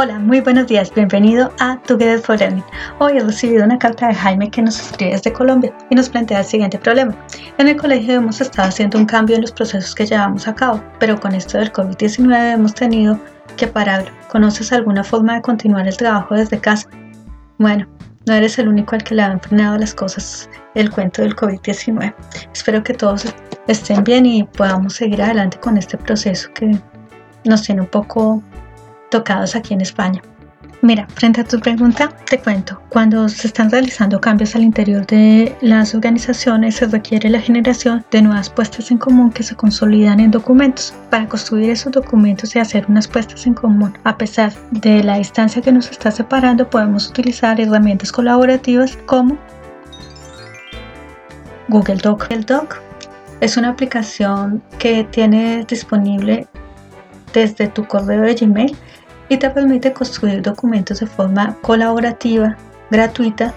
Hola, muy buenos días, bienvenido a Together for Learning. Hoy he recibido una carta de Jaime que nos escribe desde Colombia y nos plantea el siguiente problema. En el colegio hemos estado haciendo un cambio en los procesos que llevamos a cabo, pero con esto del COVID-19 hemos tenido que pararlo. ¿Conoces alguna forma de continuar el trabajo desde casa? Bueno, no eres el único al que le han frenado las cosas el cuento del COVID-19. Espero que todos estén bien y podamos seguir adelante con este proceso que nos tiene un poco tocados aquí en España. Mira, frente a tu pregunta, te cuento, cuando se están realizando cambios al interior de las organizaciones, se requiere la generación de nuevas puestas en común que se consolidan en documentos. Para construir esos documentos y hacer unas puestas en común, a pesar de la distancia que nos está separando, podemos utilizar herramientas colaborativas como Google Doc. Google Doc es una aplicación que tienes disponible desde tu correo de Gmail y te permite construir documentos de forma colaborativa, gratuita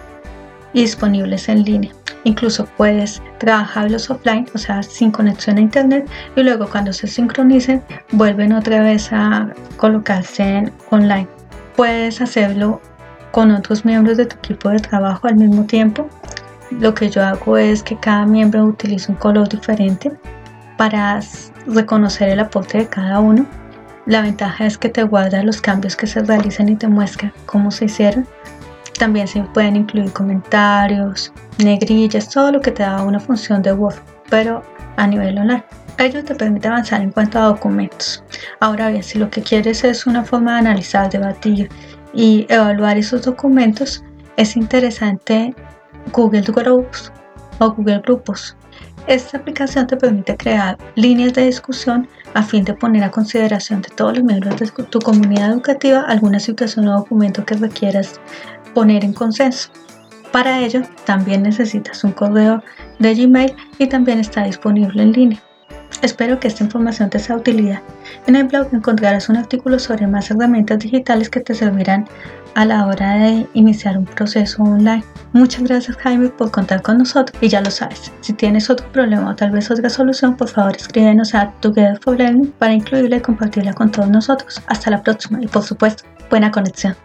y disponibles en línea. Incluso puedes trabajarlos offline, o sea, sin conexión a internet, y luego cuando se sincronicen, vuelven otra vez a colocarse en online. Puedes hacerlo con otros miembros de tu equipo de trabajo al mismo tiempo. Lo que yo hago es que cada miembro utiliza un color diferente para reconocer el aporte de cada uno la ventaja es que te guarda los cambios que se realizan y te muestra cómo se hicieron. También se pueden incluir comentarios, negrillas, todo lo que te da una función de Word, pero a nivel online. Ello te permite avanzar en cuanto a documentos. Ahora bien, si lo que quieres es una forma de analizar, debatir y evaluar esos documentos, es interesante Google Groups o Google Grupos. Esta aplicación te permite crear líneas de discusión a fin de poner a consideración de todos los miembros de tu comunidad educativa alguna situación o documento que requieras poner en consenso. Para ello, también necesitas un correo de Gmail y también está disponible en línea. Espero que esta información te sea de utilidad. En el blog encontrarás un artículo sobre más herramientas digitales que te servirán a la hora de iniciar un proceso online. Muchas gracias Jaime por contar con nosotros y ya lo sabes, si tienes otro problema o tal vez otra solución, por favor escríbenos a Together for Learning para incluirla y compartirla con todos nosotros. Hasta la próxima y por supuesto, buena conexión.